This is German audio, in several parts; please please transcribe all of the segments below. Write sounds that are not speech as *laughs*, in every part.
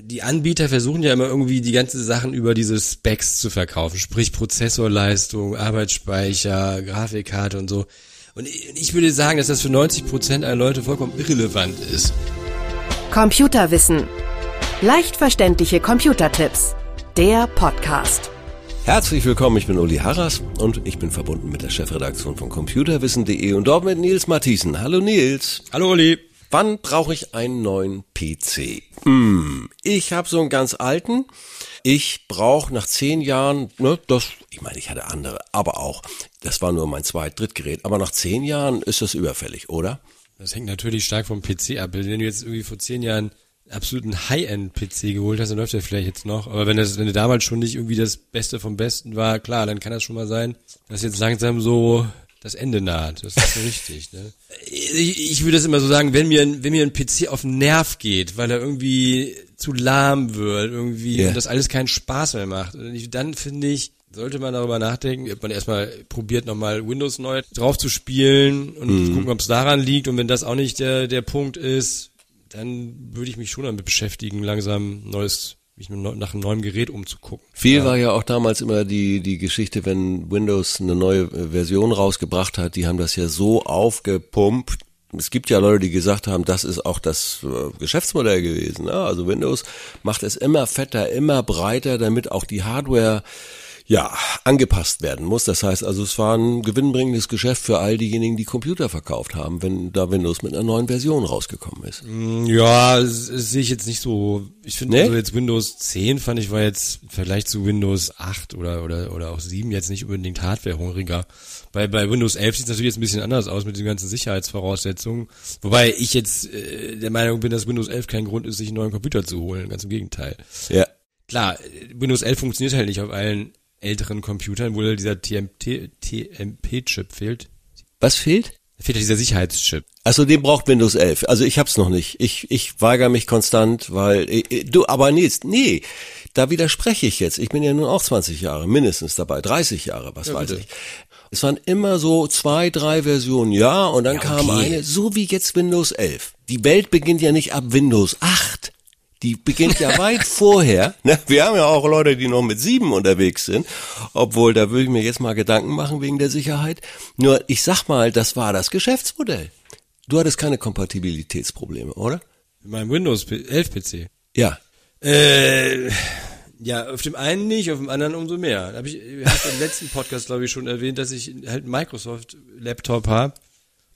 die Anbieter versuchen ja immer irgendwie die ganzen Sachen über diese Specs zu verkaufen, sprich Prozessorleistung, Arbeitsspeicher, Grafikkarte und so. Und ich würde sagen, dass das für 90 Prozent aller Leute vollkommen irrelevant ist. Computerwissen. Leicht verständliche Computertipps. Der Podcast. Herzlich willkommen, ich bin Uli Harras und ich bin verbunden mit der Chefredaktion von computerwissen.de und dort mit Nils Matthiesen. Hallo Nils. Hallo Uli. Wann brauche ich einen neuen PC? Hm, ich habe so einen ganz alten. Ich brauche nach zehn Jahren, ne, das, ich meine, ich hatte andere, aber auch, das war nur mein zweit, drittgerät, aber nach zehn Jahren ist das überfällig, oder? Das hängt natürlich stark vom PC ab. Wenn du jetzt irgendwie vor zehn Jahren absoluten High-End-PC geholt hast, dann läuft der vielleicht jetzt noch. Aber wenn das, wenn du damals schon nicht irgendwie das Beste vom Besten war, klar, dann kann das schon mal sein, dass jetzt langsam so das Ende naht. Das ist so richtig. Ne? Ich, ich würde das immer so sagen, wenn mir, ein, wenn mir ein PC auf den Nerv geht, weil er irgendwie zu lahm wird, irgendwie yeah. und das alles keinen Spaß mehr macht, dann finde ich, sollte man darüber nachdenken, ob man erstmal probiert, nochmal Windows neu drauf zu spielen und mhm. gucken, ob es daran liegt. Und wenn das auch nicht der, der Punkt ist, dann würde ich mich schon damit beschäftigen, langsam neues mich nach einem neuen Gerät umzugucken. Viel ja. war ja auch damals immer die, die Geschichte, wenn Windows eine neue äh, Version rausgebracht hat, die haben das ja so aufgepumpt. Es gibt ja Leute, die gesagt haben, das ist auch das äh, Geschäftsmodell gewesen. Ne? Also Windows macht es immer fetter, immer breiter, damit auch die Hardware ja, angepasst werden muss. Das heißt also, es war ein gewinnbringendes Geschäft für all diejenigen, die Computer verkauft haben, wenn da Windows mit einer neuen Version rausgekommen ist. Mm, ja, sehe ich jetzt nicht so. Ich finde nee? also jetzt Windows 10 fand ich war jetzt im Vergleich zu Windows 8 oder, oder, oder auch 7 jetzt nicht unbedingt hardwarehungriger. Bei, bei Windows 11 sieht es natürlich jetzt ein bisschen anders aus mit den ganzen Sicherheitsvoraussetzungen. Wobei ich jetzt äh, der Meinung bin, dass Windows 11 kein Grund ist, sich einen neuen Computer zu holen. Ganz im Gegenteil. Ja. Klar, Windows 11 funktioniert halt nicht auf allen älteren Computern, wo dieser TMP-Chip fehlt. Was fehlt? Da fehlt ja dieser Sicherheitschip. Also den braucht Windows 11. Also ich hab's noch nicht. Ich, ich weigere mich konstant, weil äh, äh, du, aber nee, nee, da widerspreche ich jetzt. Ich bin ja nun auch 20 Jahre mindestens dabei, 30 Jahre, was ja, weiß bitte. ich. Es waren immer so zwei, drei Versionen, ja, und dann ja, okay. kam eine, so wie jetzt Windows 11. Die Welt beginnt ja nicht ab Windows 8. Die beginnt ja weit vorher. Ne? Wir haben ja auch Leute, die noch mit sieben unterwegs sind. Obwohl, da würde ich mir jetzt mal Gedanken machen wegen der Sicherheit. Nur, ich sag mal, das war das Geschäftsmodell. Du hattest keine Kompatibilitätsprobleme, oder? Mit meinem Windows 11 PC? Ja. Äh, ja, auf dem einen nicht, auf dem anderen umso mehr. Hab ich habe im letzten Podcast, glaube ich, schon erwähnt, dass ich halt einen Microsoft-Laptop habe.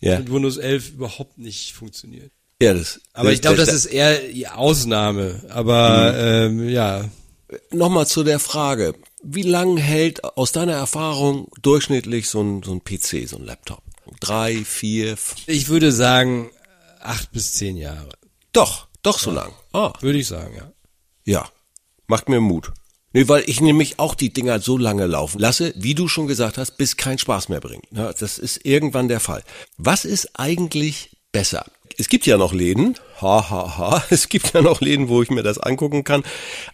Ja. Und Windows 11 überhaupt nicht funktioniert. Ja, das, aber ich glaube, das ist eher die Ausnahme. Aber mhm. ähm, ja. Nochmal zu der Frage. Wie lang hält aus deiner Erfahrung durchschnittlich so ein, so ein PC, so ein Laptop? Drei, vier? Ich würde sagen acht bis zehn Jahre. Doch, doch so ja. lang. Ah. Würde ich sagen, ja. Ja, macht mir Mut. Nee, weil ich nämlich auch die Dinger so lange laufen lasse, wie du schon gesagt hast, bis kein Spaß mehr bringt. Ja, das ist irgendwann der Fall. Was ist eigentlich besser? Es gibt ja noch Läden, ha, ha, ha, *laughs* es gibt ja noch Läden, wo ich mir das angucken kann.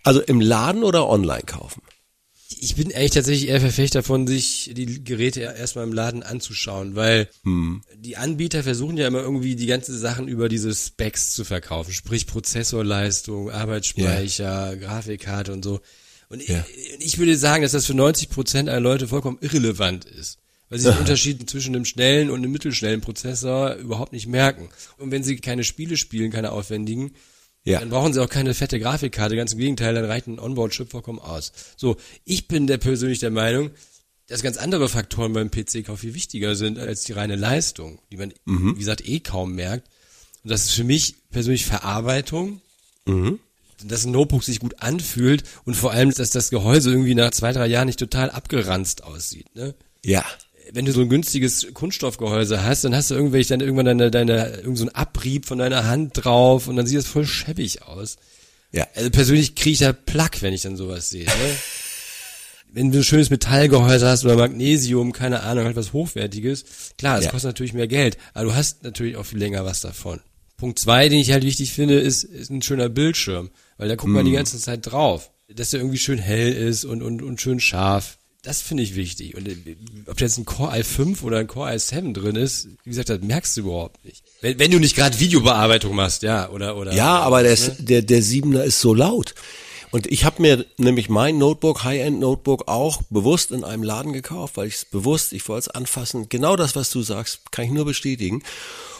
Also im Laden oder online kaufen? Ich bin echt tatsächlich eher Verfechter davon, sich die Geräte erstmal im Laden anzuschauen, weil hm. die Anbieter versuchen ja immer irgendwie die ganzen Sachen über diese Specs zu verkaufen, sprich Prozessorleistung, Arbeitsspeicher, yeah. Grafikkarte und so. Und yeah. ich, ich würde sagen, dass das für 90 Prozent aller Leute vollkommen irrelevant ist weil sie den Unterschied zwischen einem schnellen und einem mittelschnellen Prozessor überhaupt nicht merken. Und wenn sie keine Spiele spielen, keine aufwendigen, ja. dann brauchen sie auch keine fette Grafikkarte. Ganz im Gegenteil, dann reicht ein Onboard-Chip vollkommen aus. So, ich bin der persönlich der Meinung, dass ganz andere Faktoren beim PC-Kauf viel wichtiger sind als die reine Leistung, die man, mhm. wie gesagt, eh kaum merkt. Und das ist für mich persönlich Verarbeitung. Mhm dass ein Notebook sich gut anfühlt und vor allem, dass das Gehäuse irgendwie nach zwei, drei Jahren nicht total abgeranzt aussieht. Ne? Ja wenn du so ein günstiges Kunststoffgehäuse hast, dann hast du irgendwelche dann irgendwann deine, deine, irgend so ein Abrieb von deiner Hand drauf und dann sieht das voll schäbig aus. Ja. Also persönlich kriege ich da Plack, wenn ich dann sowas sehe. Ne? wenn du ein schönes Metallgehäuse hast oder Magnesium, keine Ahnung, halt was Hochwertiges, klar, es ja. kostet natürlich mehr Geld, aber du hast natürlich auch viel länger was davon. Punkt zwei, den ich halt wichtig finde, ist, ist ein schöner Bildschirm, weil da guckt man die hm. ganze Zeit drauf, dass der irgendwie schön hell ist und, und, und schön scharf das finde ich wichtig. Und äh, ob da jetzt ein Core i5 oder ein Core i7 drin ist, wie gesagt, das merkst du überhaupt nicht. Wenn, wenn du nicht gerade Videobearbeitung machst, ja, oder oder. Ja, aber der, ne? der der Siebener ist so laut. Und ich habe mir nämlich mein Notebook, High-End-Notebook, auch bewusst in einem Laden gekauft, weil ich es bewusst, ich wollte es anfassen. Genau das, was du sagst, kann ich nur bestätigen.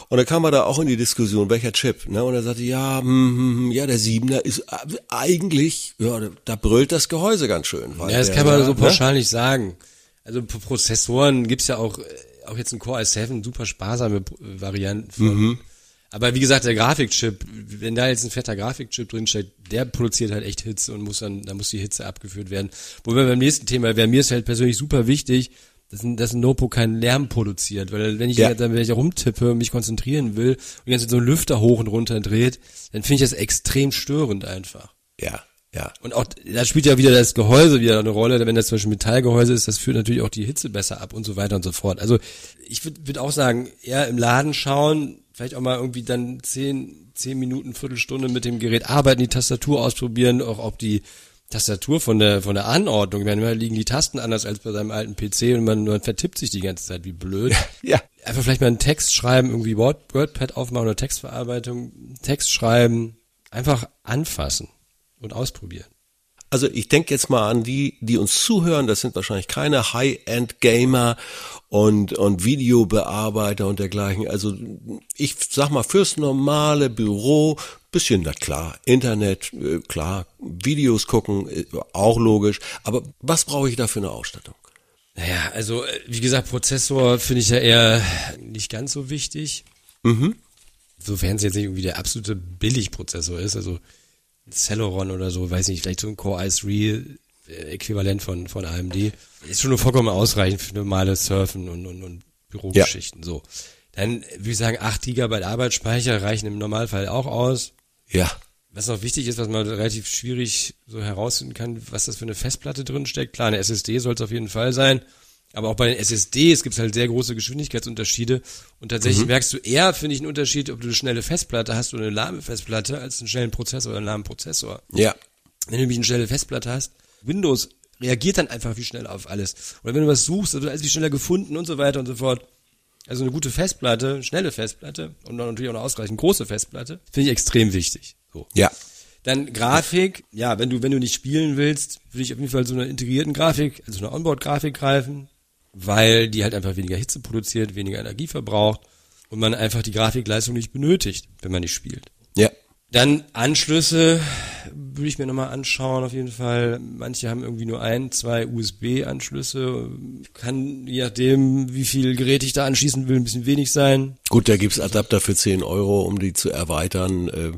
Und dann kam er da auch in die Diskussion, welcher Chip, ne? Und er sagte, ja, hm ja, der Siebener ist eigentlich, ja, da brüllt das Gehäuse ganz schön. ja, das der, kann man so ne? pauschal nicht sagen. Also Prozessoren gibt's ja auch, äh, auch jetzt ein Core i7, super sparsame Varianten von. Mhm. Aber wie gesagt, der Grafikchip, wenn da jetzt ein fetter Grafikchip drinsteht, der produziert halt echt Hitze und muss dann, da muss die Hitze abgeführt werden. Wobei beim nächsten Thema wäre mir ist halt persönlich super wichtig, dass ein, dass ein Notebook keinen Lärm produziert, weil wenn ich ja. dann wenn ich rumtippe und mich konzentrieren will und die ganze Zeit so ein Lüfter hoch und runter dreht, dann finde ich das extrem störend einfach. Ja, ja. Und auch, da spielt ja wieder das Gehäuse wieder eine Rolle, wenn das zum Beispiel Metallgehäuse ist, das führt natürlich auch die Hitze besser ab und so weiter und so fort. Also ich würde würd auch sagen, eher im Laden schauen, vielleicht auch mal irgendwie dann zehn, zehn Minuten, Viertelstunde mit dem Gerät arbeiten, die Tastatur ausprobieren, auch ob die Tastatur von der von der Anordnung, wenn immer liegen die Tasten anders als bei seinem alten PC und man, man vertippt sich die ganze Zeit wie blöd. *laughs* ja. Einfach vielleicht mal einen Text schreiben, irgendwie Word, WordPad aufmachen oder Textverarbeitung, Text schreiben, einfach anfassen und ausprobieren. Also ich denke jetzt mal an die, die uns zuhören, das sind wahrscheinlich keine High-End-Gamer und, und Videobearbeiter und dergleichen. Also ich sag mal, fürs normale Büro, bisschen, na klar, Internet, äh, klar, Videos gucken, äh, auch logisch. Aber was brauche ich da für eine Ausstattung? Naja, also äh, wie gesagt, Prozessor finde ich ja eher nicht ganz so wichtig. Mhm. Sofern es jetzt nicht irgendwie der absolute Billigprozessor ist, also Celeron oder so, weiß nicht, vielleicht so ein Core i3 äh, Äquivalent von, von AMD. Ist schon nur vollkommen ausreichend für normale Surfen und, und, und Bürogeschichten, ja. so. Dann würde ich sagen, 8 GB Arbeitsspeicher reichen im Normalfall auch aus. Ja. Was noch wichtig ist, was man relativ schwierig so herausfinden kann, was das für eine Festplatte drin steckt. Klar, eine SSD soll es auf jeden Fall sein. Aber auch bei den SSDs gibt es halt sehr große Geschwindigkeitsunterschiede. Und tatsächlich mhm. merkst du eher, finde ich, einen Unterschied, ob du eine schnelle Festplatte hast oder eine lahme Festplatte, als einen schnellen Prozessor oder einen lahmen Prozessor. Ja. Wenn du nämlich eine schnelle Festplatte hast, Windows reagiert dann einfach wie schnell auf alles. Oder wenn du was suchst, dann wird alles wie schneller gefunden und so weiter und so fort. Also eine gute Festplatte, schnelle Festplatte und dann natürlich auch eine ausreichend große Festplatte, finde ich extrem wichtig. So. Ja. Dann Grafik, ja, wenn du, wenn du nicht spielen willst, würde ich auf jeden Fall so eine integrierten Grafik, also eine Onboard-Grafik greifen weil die halt einfach weniger Hitze produziert, weniger Energie verbraucht und man einfach die Grafikleistung nicht benötigt, wenn man nicht spielt. Ja. Dann Anschlüsse würde ich mir nochmal anschauen, auf jeden Fall. Manche haben irgendwie nur ein, zwei USB-Anschlüsse. Kann, je nachdem, wie viel Gerät ich da anschließen will, ein bisschen wenig sein. Gut, da gibt's Adapter für 10 Euro, um die zu erweitern. Äh,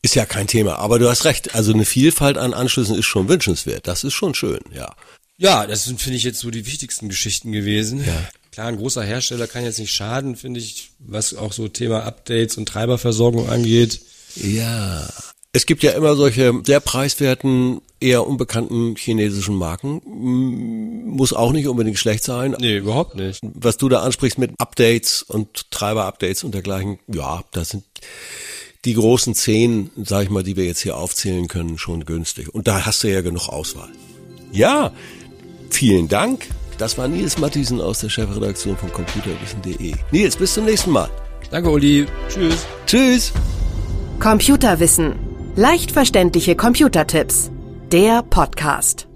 ist ja kein Thema. Aber du hast recht. Also eine Vielfalt an Anschlüssen ist schon wünschenswert. Das ist schon schön, ja. Ja, das sind, finde ich, jetzt so die wichtigsten Geschichten gewesen. Ja. Klar, ein großer Hersteller kann jetzt nicht schaden, finde ich, was auch so Thema Updates und Treiberversorgung angeht. Ja. Es gibt ja immer solche sehr preiswerten, eher unbekannten chinesischen Marken. Muss auch nicht unbedingt schlecht sein. Nee, überhaupt nicht. Was du da ansprichst mit Updates und Treiber-Updates und dergleichen, ja, das sind die großen zehn, sag ich mal, die wir jetzt hier aufzählen können, schon günstig. Und da hast du ja genug Auswahl. Ja, Vielen Dank. Das war Nils Matthiesen aus der Chefredaktion von computerwissen.de. Nils, bis zum nächsten Mal. Danke, Uli. Tschüss. Tschüss. Computerwissen. Leicht verständliche Computertipps. Der Podcast.